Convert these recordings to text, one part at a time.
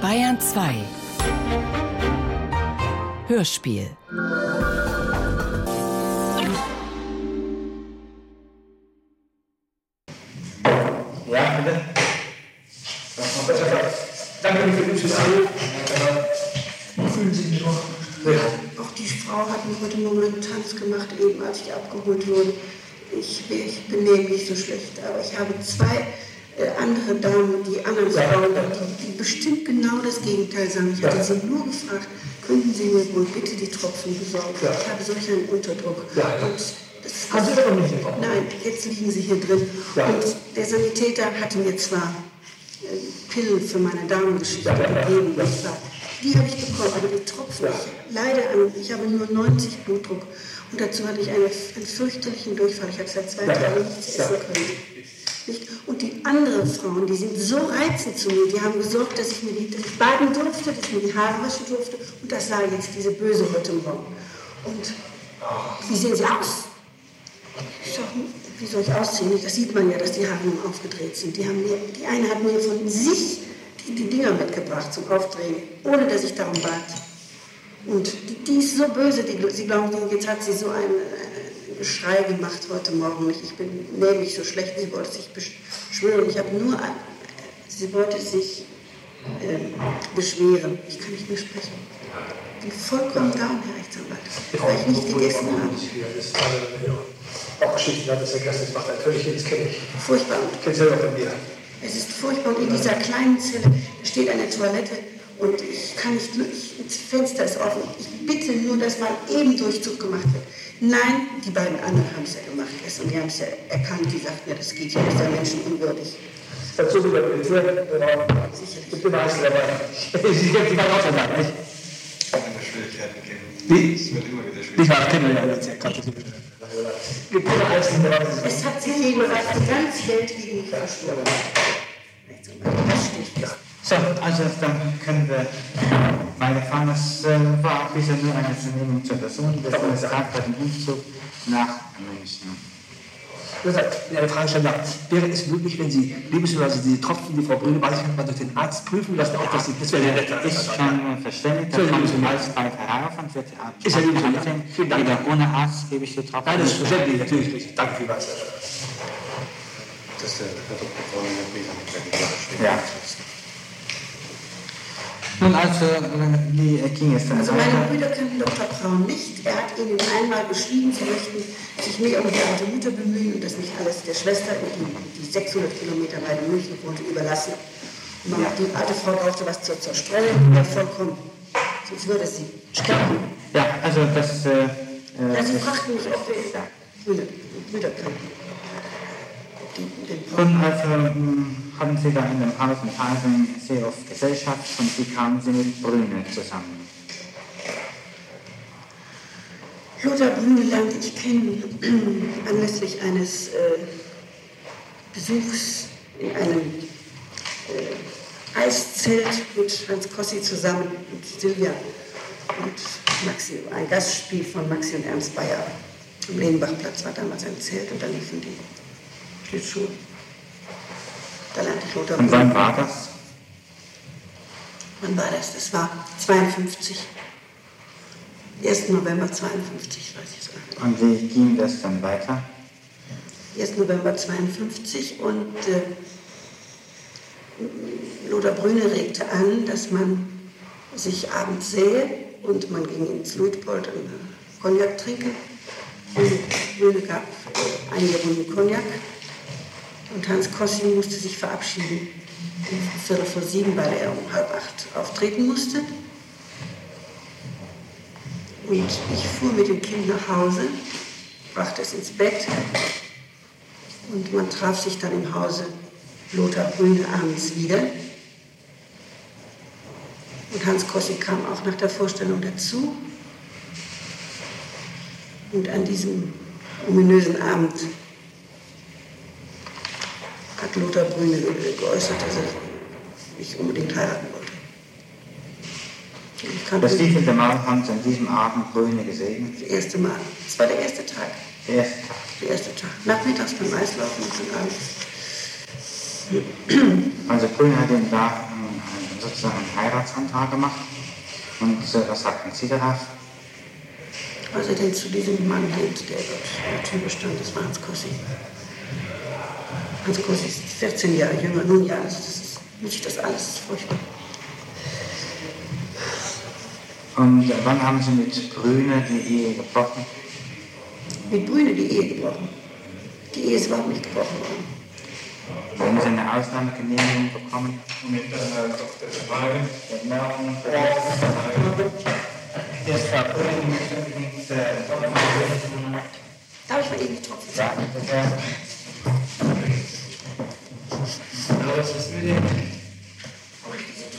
Bayern 2 Hörspiel Ja, bitte. Danke für den Besuch. Fühlen Sie sich noch? Auch die Frau hat mir heute Morgen einen Tanz gemacht, eben als ich abgeholt wurde. Ich, ich benehme mich so schlecht, aber ich habe zwei andere Damen, die anderen Frauen, die, die bestimmt genau das Gegenteil sagen. Ich hatte sie nur gefragt, könnten Sie mir wohl bitte die Tropfen besorgen? Ich habe solch einen Unterdruck. Das, Haben Sie aber nicht bekommen? Nein, jetzt liegen sie hier drin. Ja. Und der Sanitäter hatte mir zwar äh, Pillen für meine Darmgeschichte Ja, ja, gegeben? Die habe ich bekommen, aber die Tropfen, ich leide an, ich habe nur 90 Blutdruck. Und dazu hatte ich eine, einen fürchterlichen Durchfall. Ich habe seit zwei. Tagen nichts essen können. Nicht? Und die anderen Frauen, die sind so reizend zu mir, die haben gesorgt, dass ich mir die, dass ich baden durfte, dass ich mir die Haare waschen durfte. Und das sah jetzt diese Böse heute Morgen. Und wie sehen sie aus? Ich sag, wie soll ich aussehen? Das sieht man ja, dass die Haare nun aufgedreht sind. Die, haben mir, die eine hat mir von sich die, die Dinger mitgebracht zum Aufdrehen, ohne dass ich darum bat. Und die, die ist so böse, die, sie glauben, jetzt hat sie so ein äh, Geschrei gemacht heute Morgen. Ich, ich bin nämlich so schlecht, sie wollte sich beschwören. Ich habe nur, ein, sie wollte sich ähm, beschweren. Ich kann nicht mehr sprechen. Ich bin vollkommen down, Herr Rechtsanwalt, weil ich nicht gegessen habe. Das. Auch Geschichten hat es vergessen, das macht natürlich das kenne ich. Furchtbar. Kenne es selber von mir. Es ist furchtbar. Und in dieser kleinen Zelle steht eine Toilette und ich kann nicht, ich, das Fenster ist offen. Ich bitte nur, dass mal eben Durchzug gemacht wird. Nein, die beiden anderen haben es ja gemacht gestern. Die haben es ja erkannt. Die sagten ja, das geht ja, das ist ja menschenunwürdig. Dazu wieder genau. Ich bin Einzel dabei. Sie kennen die beiden auch schon lange, nicht? Auch in der Schwierigkeiten gehen. Wie? Es wird immer wieder Ich schwierig. war kennen ja ja. Wir können Einzel dabei. Es hat sich die ganze Welt gegen mich verschworen. Das. Ja. So, also dann können wir weiterfahren. Das äh, war bisher nur eine Vernehmung zur Person. Das war das Tag bei dem Umzug nach München. Das heißt, eine Frage stellen darf. Wäre es möglich, wenn Sie lebensweise die Tropfen, die Frau Brüne weiß ich, mal durch den Arzt prüfen lassen, ob das, das wäre der Retter. Ist schon äh, verständigt, da Entschuldigung, kommt Entschuldigung. alles bei Verhaarfand, wird der Arzt Ist ja ansehen. Vielen Dank. Wieder ohne Arzt gebe ich die Tropfen. Nein, das ist verständlich, natürlich nicht. Danke vielmals. Dass der Herr Dr. In der. Ja. Nun also, äh, wie äh, ging es dann Also meine weiter? Brüder kannten Dr. Braun nicht. Er hat ihnen einmal geschrieben, sie möchten sich mehr um die alte Mutter bemühen und das nicht alles der Schwester, die, die 600 Kilometer weit in München wohnte, überlassen. Und Die alte Frau brauchte was zur Zerstreuung, ja vollkommen. Sonst würde sie sterben. Ja, also das äh, Ja, sie äh, fragten mich, ob wir Brüder, Brüder kannten. Die den Nun, Braun. also haben Sie da in dem in Hagen sehr oft Gesellschaft und wie kamen Sie mit Brüne zusammen? Lothar Brüne lernte ich kennen anlässlich eines äh, Besuchs in einem äh, Eiszelt mit Hans Kossi zusammen und Silvia und Maxi, ein Gastspiel von Maxi und Ernst Bayer. Am Lehnbachplatz war damals ein Zelt und da liefen die Schlittschuhe. Da lernte ich Lothar Und wann war das? Wann war das? Das war 52. 1. November 52, weiß ich sogar. Und wie ging das dann weiter? 1. November 52 und äh, Lothar Brüne regte an, dass man sich abends sähe und man ging ins Luitpold und Cognac trinken. Und Brüne gab einige Runden Cognac und Hans Kossi musste sich verabschieden. Viertel vor sieben, weil er um halb acht auftreten musste. Und ich fuhr mit dem Kind nach Hause, brachte es ins Bett und man traf sich dann im Hause Lothar Brüne abends wieder. Und Hans Kossi kam auch nach der Vorstellung dazu. Und an diesem ominösen Abend hat Lothar Brüne geäußert, dass er mich unbedingt heiraten wollte. Das wievielte Mal haben Sie an diesem Abend Brüne gesehen? das erste Mal. Es war der erste Tag. Der erste Tag. Der erste Tag. Nachmittags beim Eislaufen und abends. Also Brüne hat ihm da sozusagen einen Heiratsantrag gemacht. Und äh, was sagten Sie darauf? Was er denn zu diesem Mann geht, der dort in der Tür bestand, das war Hans Kossi. Hans Kossi ist 14 Jahre jünger. Nun ja, das ist nicht das alles furchtbar. Und wann haben Sie mit Brüne die Ehe gebrochen? Mit Brüne die Ehe gebrochen. Die Ehe ist überhaupt nicht gebrochen worden. Haben Sie eine Ausnahmegenehmigung bekommen? Mit einer Frau Brüne, die möchte unbedingt Darf ich mal eben die Tropfen sagen? Was ist mit dem?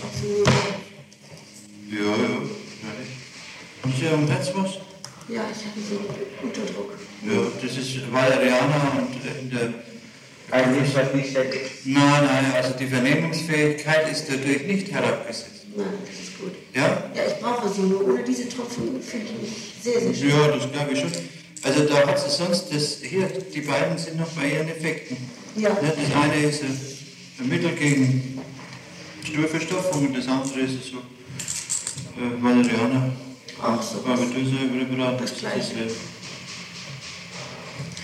Tropfen nehmen? Ja, ja, fertig. Haben Sie am Herz was? Ja, ich habe so Unterdruck. Ja, das ist Valeriana und äh, in der. Also nicht, was nicht sehr Nein, nein, also die Vernehmungsfähigkeit ist dadurch nicht herabgesetzt. Nein, das ist gut. Ja? Ja, ich brauche sie nur. Ohne diese Tropfen fühle ich mich sehr, sehr schön. Ja, das glaube ich schon. Also da hat sie sonst das, hier, die beiden sind noch bei ihren Effekten. Ja. Das eine ist ein, Mittel gegen Stuhlverstopfung und das andere ist so äh, Valeriana. Auch so. Präparat. Das Gleiche.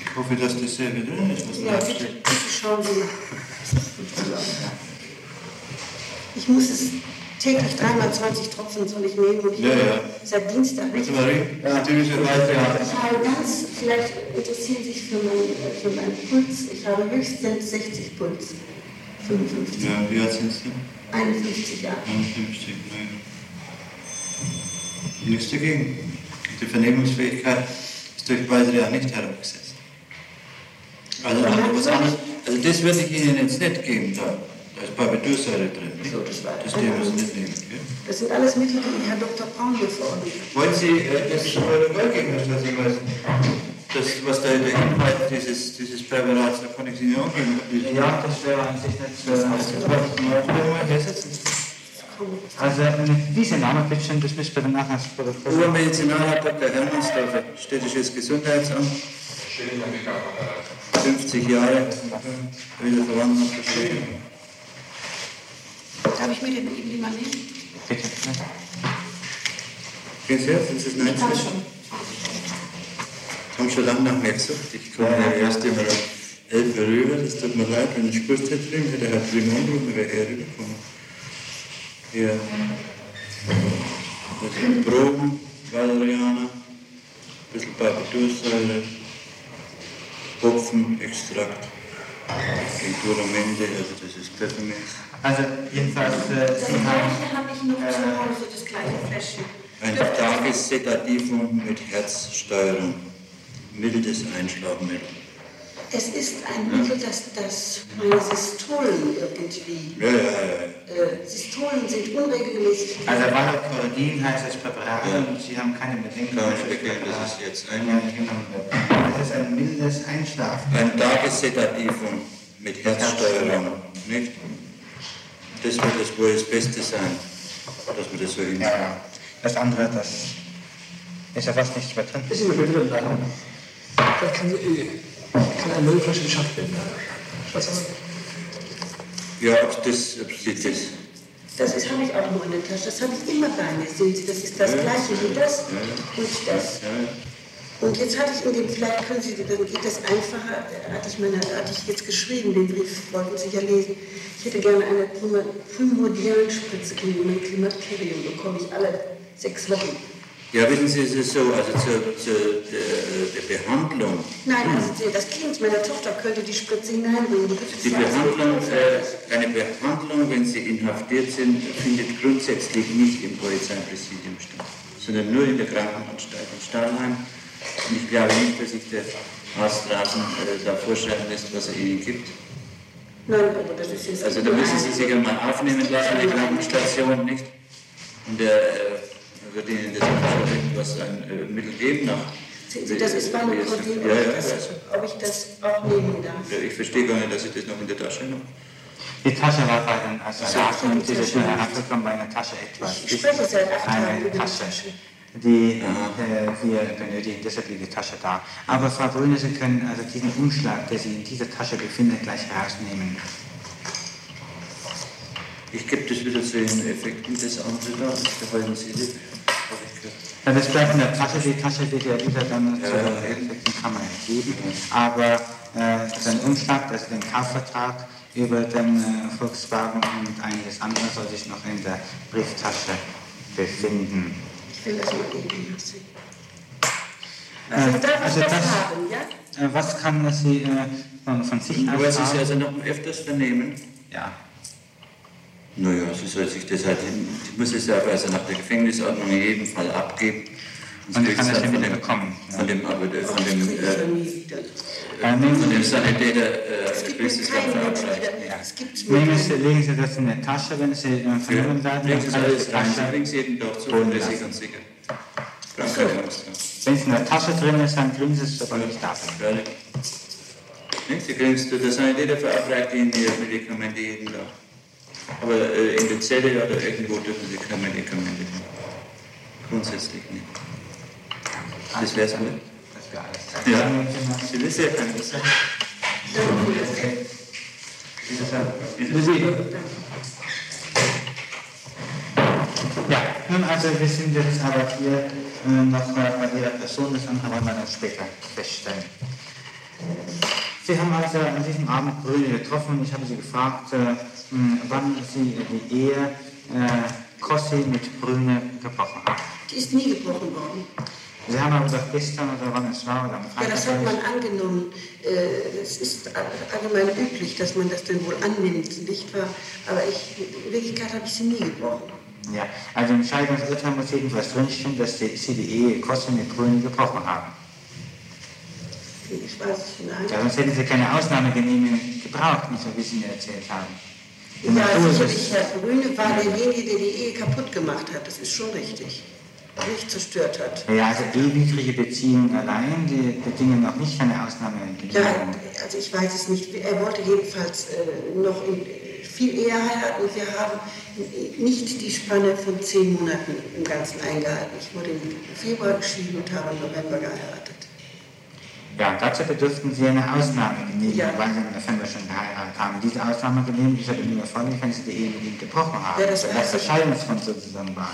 Ich hoffe, dass dasselbe drin ist, was Ja, da bitte, bitte schauen Sie mal. Ich muss es täglich dreimal 20 Tropfen soll ich nehmen und ich Ja, ja. seit Dienstag nicht. Marie, ja. Ich habe ganz, vielleicht interessieren Sie sich für, mein, für meinen Puls. Ich habe höchstens 60 Puls. 55. Ja, wie alt sind Sie? 51 Jahre. 51, nein. Nichts dagegen. Die Vernehmungsfähigkeit ist durch Valerian nicht herabgesetzt. Also, was anderes, also das würde ich Ihnen jetzt nicht geben, da, da ist Barbitürsäure drin. nicht? So, das war- das dürfen Sie nicht nehmen. Gell? Das sind alles Mittel, die Herr Dr. Braun hat. Wollen Sie äh, das Protokoll geben, Herr Staatsanwalt? Das, was da der Inhalt dieses, dieses Präparats, da kann ich Ihnen auch geben. Ja, das wäre an sich nicht so. mal hersetzen. Also mit diesem Namen, bitte schön, das müsst ihr dann nachher Protokoll. Obermedizinalrat Dr. Hermannsdorfer, städtisches Gesundheitsamt. 50 Jahre, wieder Verwandten verstehen. Darf ich mir den eben lieber nehmen? Bitte. Geht's jetzt? Ist es nein? Ich kann schon. Haben schon lange nach mir gesucht. Ich komme ja erst immer um 11 Uhr rüber. Das tut mir leid, wenn ich gewusst hätte, drüben hätte er drüben angerufen, wäre er rübergekommen. Hier. Das sind Proben, Valeriana, ein bisschen Barbitursäure, Hopfenextrakt, Tincturamente, also das ist Pfefferminz. Also jedenfalls, äh, Das Sie haben gleiche habe ich noch zu Hause, das gleiche Fläschchen. Ein Tagessedativum mit Herzsteuerung, mildes Einschlafmittel. Es ist ein Mittel, das, das meine Systolen irgendwie. Ja, ja, ja. Äh, Systolen sind unregelmäßig. Also Valocoridin heißt das Präparat und Sie haben keine Bedenken. Ich erklären, das ist jetzt ein- Ja, genommen wird. Das ist ein mildes Einschlafen. Ein Tagessedativum mit Herzsteuerung, nicht? Das wird das wohl das Beste sein, dass wir das so Ja, hinkriegen. ja. Das andere, das ist ja fast nichts mehr drin. Ist immer drin bleiben. Vielleicht kann, äh, kann eine neue Flasche beschafft werden. Staatsanwalt? Ja, ob das, ob Sie das, Das ist- habe ich auch nur in der Tasche. Das habe ich immer bei mir. Sehen Sie, das ist das gleiche wie das und das. ja, Und jetzt hatte ich in dem, vielleicht können Sie, dann geht das einfacher, hatte ich, meine, hatte ich jetzt geschrieben, den Brief wollten Sie ja lesen. Ich hätte gerne eine Primordialspritze gegen mein Klimakterium, bekomme ich alle sechs Wochen. Ja, wissen Sie, es ist so, also zur, zur der, der Behandlung, Nein, also die- das Kind meiner Tochter könnte die Spritze hineinbringen. Die, die Behandlung, äh, eine Behandlung, wenn Sie inhaftiert sind, findet grundsätzlich nicht im Polizeipräsidium statt, sondern nur in der Krankenanstalt in Stahlheim. Und ich glaube nicht, dass sich der Arzt draußen äh, da vorschreiben lässt, was er Ihnen gibt. Nein, aber das ist jetzt. Also da müssen Sie sich einmal aufnehmen lassen der Krankenstation, nicht? Und der äh, wird Ihnen das irgendwas ein äh, Mittel geben nach. Sehen Sie, das ist meine Kordin, Ja, ja, ob, ich das- ja. ob ich das auch nehmen darf. Ja, Ich verstehe gar nicht, dass ich das noch in der Tasche habe. Die Tasche war bei den Assassinaten und diese schnell herabgekommen bei einer Tasche etwas. Ich spreche seit acht Tagen Eine über die Tasche, Tasche. die äh, wir benötigen, deshalb liegt die Tasche da. Aber Frau Brüne, Sie können also diesen Umschlag, der sich in dieser Tasche befindet, gleich herausnehmen. Ich gebe das wieder zu den Effekten des anderen da. Behalten Sie das. Ja, das bleibt in der Tasche. Die Tasche wird ja wieder dann Ja. Effekten kann man geben. Aber äh, den Umschlag, also den Kaufvertrag über den äh, Volkswagen und einiges andere soll sich noch in der Brieftasche befinden. Ich will das mal eben lassen. Äh, Also darf also das, das- haben, ja? Äh, was kann Sie äh, von, von sich Aber aus Sie es sagen? also noch öfters vernehmen? Ja. Naja, sie soll sich das halt, die muss es ja also nach der Gefängnisordnung in jedem Fall abgeben. Und sie kann kriegt's das dann dann von dem, bekommen, ja. von dem, aber der- von dem, ich ja äh, wieder. Äh, von dem Sie, Sanitäter, Es äh, gibt kriegst mir du es dann keinen Menschen verabreicht. wieder. Es gibt nehmen Sie, legen Sie das in der Tasche, wenn Sie äh, vernehmen werden. Legen Sie kann alles die rein, Sie kriegen es jeden Tag zuverlässig lassen. und sicher. Haben. Wenn es in der Tasche drin ist, dann kriegen Sie es, sobald ich da bin. Sie kriegen es, der Sanitäter verabreicht Ihnen Ihre Medikamente jeden Tag. Aber äh, in der Zelle oder irgendwo dürfen Sie keine Medikamente nehmen. Grundsätzlich nicht. Das wär's mir. Das wäre alles. Ja, Sie wissen ja keine das. Ja, nun also wir sind jetzt aber hier äh, noch bei Ihrer Person, das wollen wir dann später feststellen. Sie haben also an diesem Abend Brüne getroffen und ich habe Sie gefragt, äh, mh, wann Sie die Ehe äh, Kossi mit Brüne gebrochen haben. Die ist nie gebrochen worden. Sie haben aber gesagt, gestern oder wann es war oder am Ja, Freitag. das hat man angenommen. Äh, Es ist allgemein üblich, dass man das denn wohl annimmt, nicht wahr? Aber ich, in Wirklichkeit habe ich sie nie gebrochen. ja, also im Scheidungsurteil muss jedenfalls drinstehen, dass Sie die Ehe Kossi mit Brüne gebrochen haben. Ich weiß es nicht. Ja, sonst hätten Sie keine Ausnahmegenehmigung gebraucht, nicht so wie Sie mir erzählt haben. Die Ja, sicherlich, ist- Herr Brüne war derjenige, der die Ehe kaputt gemacht hat. Das ist schon richtig. Nicht zerstört hat. Ja, also ewigliche Beziehungen allein, die bedingen noch nicht eine Ausnahme. Ja, also ich weiß es nicht. Er wollte jedenfalls äh, noch in, viel eher heiraten und wir haben nicht die Spanne von zehn Monaten im Ganzen eingehalten. Ich wurde im Februar geschieden und habe im November geheiratet. Ja, dazu bedürften Sie eine Ausnahmegenehmigung, Ja. weil Sie im November schon geheiratet haben. Diese Ausnahmegenehmigung ist aber nur erforderlich, wenn Sie die Ehe gebrochen haben. Ja, das ich. der Scheidungsgrund sozusagen war.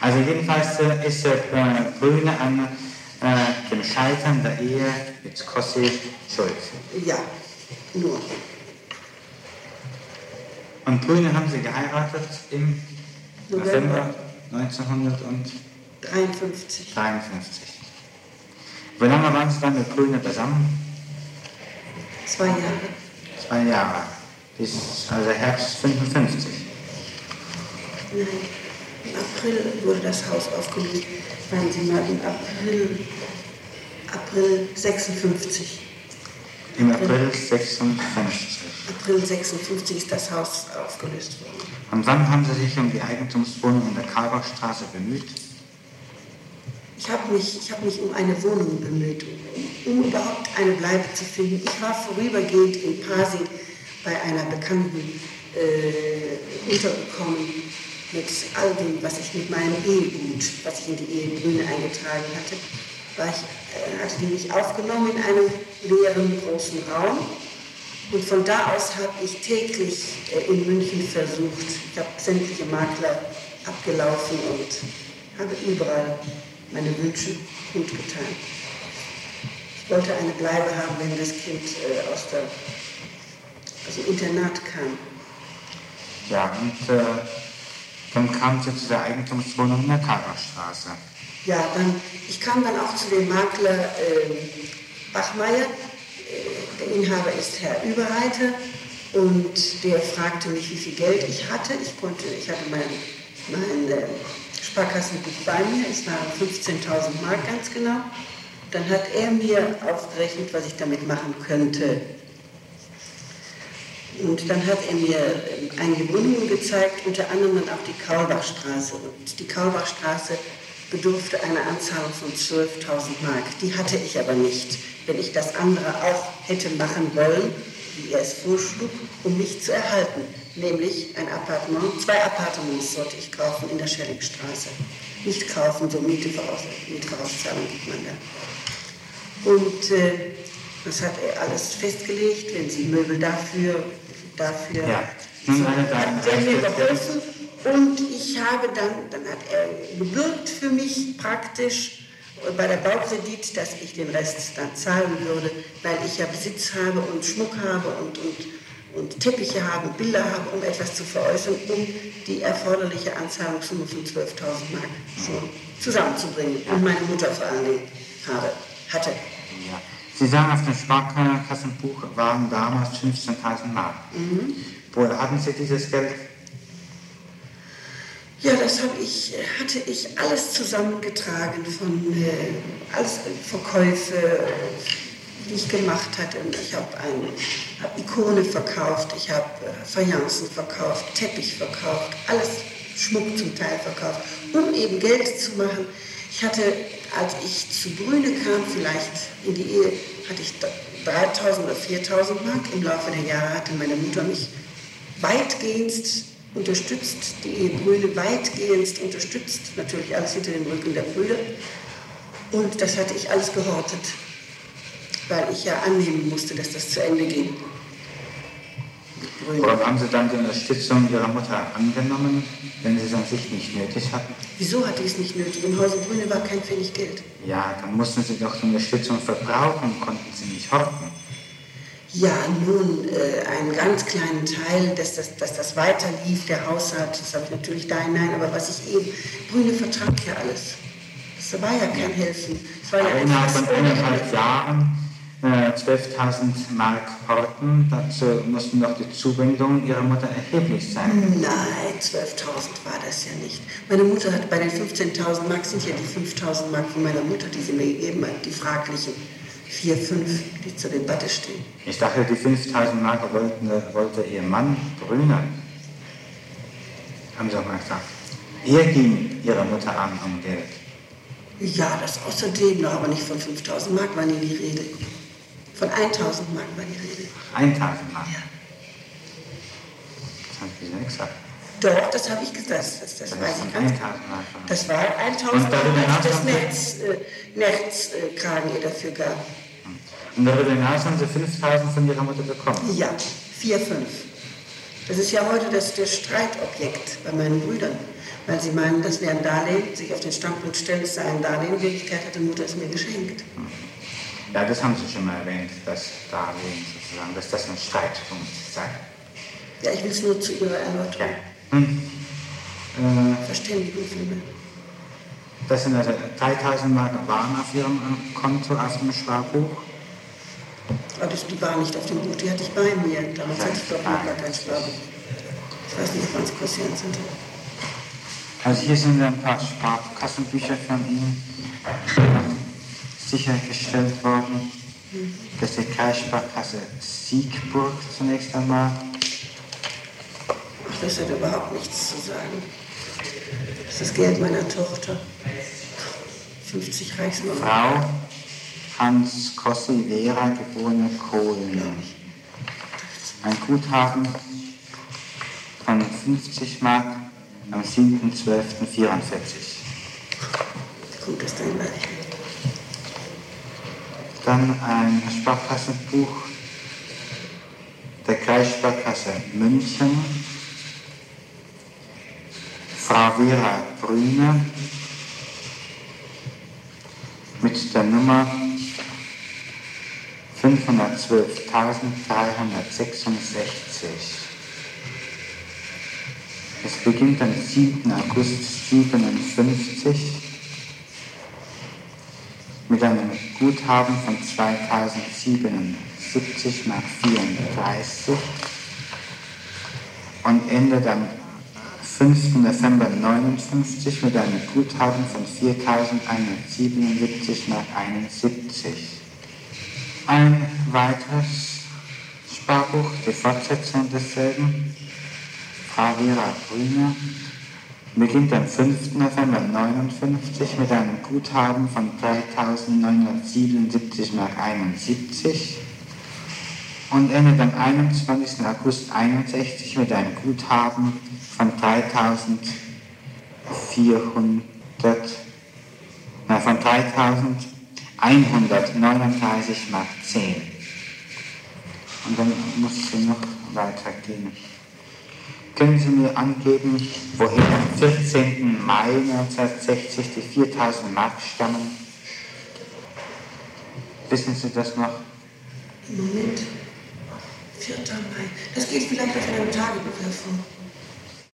Also jedenfalls äh, ist äh, Brüne an äh, dem Scheitern der Ehe mit Kossi schuld. Ja, nur. Und Brüne haben Sie geheiratet im November. November 1953. 53. Wie lange waren Sie dann mit Brüne zusammen? Zwei Jahre. Zwei Jahre. Bis also Herbst 55. Nein, im April wurde das Haus aufgelöst. Waren Sie mal im April, April 56. Im April 56. April 56 ist das Haus aufgelöst worden. Und wann haben Sie sich um die Eigentumswohnung in der Karlbachstraße bemüht? Ich habe mich, ich hab mich um eine Wohnung bemüht, um, um überhaupt eine Bleibe zu finden. Ich war vorübergehend in Pasing bei einer Bekannten äh, untergekommen mit all dem, was ich mit meinem Ehegut, was ich in die Ehegrüne eingetragen hatte. War ich, äh, hatte die mich aufgenommen in einem leeren großen Raum. Und von da aus habe ich täglich äh, in München versucht. Ich habe sämtliche Makler abgelaufen und habe überall meine Wünsche kundgetan. Ich wollte eine Bleibe haben, wenn das Kind äh, aus, der, aus dem Internat kam. Ja, und äh, dann kam Sie zu der Eigentumswohnung in der Karlbachstraße. Ja, dann, ich kam dann auch zu dem Makler äh, Bachmeier. Äh, der Inhaber ist Herr Überreiter und der fragte mich, wie viel Geld ich hatte. Ich konnte, ich hatte mein, mein äh, Sparkassenbuch bei mir, es waren 15.000 Mark ganz genau. Dann hat er mir aufgerechnet, was ich damit machen könnte. Und dann hat er mir ähm, einige Wohnungen gezeigt, unter anderem dann auch die Kaulbachstraße. Und die Kaulbachstraße bedurfte einer Anzahlung von 12.000 Mark. Die hatte ich aber nicht, wenn ich das andere auch hätte machen wollen, wie er es vorschlug, um mich zu erhalten. Nämlich ein Appartement, zwei Appartements sollte ich kaufen in der Schellingstraße. Nicht kaufen, so Miete voraus, Mietvorauszahlung gibt man da. Und äh, das hat er alles festgelegt, wenn Sie Möbel dafür, dafür. Ja, Nun eine deine der hat mir erste geholfen und ich habe dann, dann hat er gebürgt für mich praktisch bei der Baukredit, dass ich den Rest dann zahlen würde, weil ich ja Besitz habe und Schmuck habe und, und, und Teppiche habe, Bilder habe, um etwas zu veräußern, um die erforderliche Anzahlungssumme von 12.000 Mark so zusammenzubringen. Und meine Mutter vor allen Dingen habe, hatte. Ja. Sie sagen, auf dem Sparkassenbuch waren damals 15.000 Mark. Woher hatten Sie dieses Geld? Ja, das habe ich, hatte ich alles zusammengetragen von äh, alles Verkäufe, die ich gemacht hatte. Und ich habe hab Ikone verkauft, ich habe äh, Fayencen verkauft, Teppich verkauft, alles Schmuck zum Teil verkauft, um eben Geld zu machen. Ich hatte, als ich zu Brüne kam, vielleicht in die Ehe, hatte ich 3.000 oder 4.000 Mark. Im Laufe der Jahre hatte meine Mutter mich weitgehend unterstützt, die Ehe Brüne weitgehend unterstützt, natürlich alles hinter dem Rücken der Brüder. Und das hatte ich alles gehortet, weil ich ja annehmen musste, dass das zu Ende ging. Warum haben Sie dann die Unterstützung Ihrer Mutter angenommen, wenn Sie es an sich nicht nötig hatten? Wieso hatte ich es nicht nötig? Im Hause Brüne war kein Pfennig Geld. Ja, dann mussten Sie doch die Unterstützung verbrauchen, konnten Sie nicht horten. Ja, nun, äh, einen ganz kleinen Teil, dass das, dass das weiterlief, der Haushalt, das habe ich natürlich da hinein, aber was ich eben, Brüne vertrank ja alles. Das war ja kein Helfen. Es war ja Aber innerhalb von eineinhalb. Jahren 12.000 Mark horten, dazu mussten doch die Zuwendungen Ihrer Mutter erheblich sein. Nein, 12.000 war das ja nicht. Meine Mutter hat bei den 15.000 Mark sind ja die 5.000 Mark von meiner Mutter, die sie mir gegeben hat, die fraglichen 4, 5, die zur Debatte stehen. Ich dachte, die 5.000 Mark wollten, wollte Ihr Mann Brüner. Haben Sie auch mal gesagt. Er ging Ihrer Mutter an um Geld. Ja, das außerdem noch, aber nicht von 5.000 Mark war nie die Rede. Von 1.000 Mark war die Rede. 1.000 Mark. Ja. Das haben Sie nicht gesagt. Doch, das habe ich gesagt, das, das, das Das weiß ich ganz 1.000 Mark. Das war 1000 Und darüber Mark, hinaus das haben Sie- Nerz, äh, ihr dafür gab. Und darüber hinaus haben Sie 5.000 von Ihrer Mutter bekommen. Ja, 4, 5. Das ist ja heute das, das Streitobjekt bei meinen Brüdern. Weil sie meinen, das wäre ein Darlehen, sich auf den Standpunkt stellen, es sei ein Darlehen. In Wirklichkeit hat die Mutter es mir geschenkt. Ja, das haben Sie schon mal erwähnt, das Darlehen sozusagen, dass das ein Streitpunkt sei. Ja, ich will es nur zu ihrer Ja. Erläuterung. Hm. Äh, Verständigung vielmehr. das sind also 3000 Mark waren auf Ihrem Konto, auf dem Sparbuch. Aber die war nicht auf dem Buch, die hatte ich bei mir. Damals hatte ich doch noch gar kein Sparbuch. Ich weiß nicht, wann es passiert sind. Also hier sind ein paar Sparkassenbücher von Ihnen sichergestellt worden. Das ist die Kreissparkasse Siegburg zunächst einmal. Ach, das hat überhaupt nichts zu sagen. Das ist das Geld meiner Tochter. 50 Reichsmark. Frau Hans Kossi Vera, geborene Kohlen. Ein Guthaben von 50 Mark am 7.12.44. Gut, das dann weiß ich nicht. Dann ein Sparkassenbuch der Kreissparkasse München. Frau Vera Brüner mit der Nummer 512.366. Es beginnt am 7. August 57 mit einem Guthaben von 2077 Mark 34 und endet am 5. November 59 mit einem Guthaben von 4177 Mark 71. Ein weiteres Sparbuch, die Fortsetzung desselben, Frau Vera Brüner, beginnt am 5. November 59 mit einem Guthaben von 3.977 Mark 71 und endet am 21. August 61 mit einem Guthaben von 3.400, nein, von 3.139 Mark 10. Und dann muss sie noch weitergehen. Können Sie mir angeben, woher am 14. Mai 1960 die 4000 Mark stammen? Wissen Sie das noch? Moment. 4. Mai. Das geht vielleicht aus meinem Tagebuch hervor.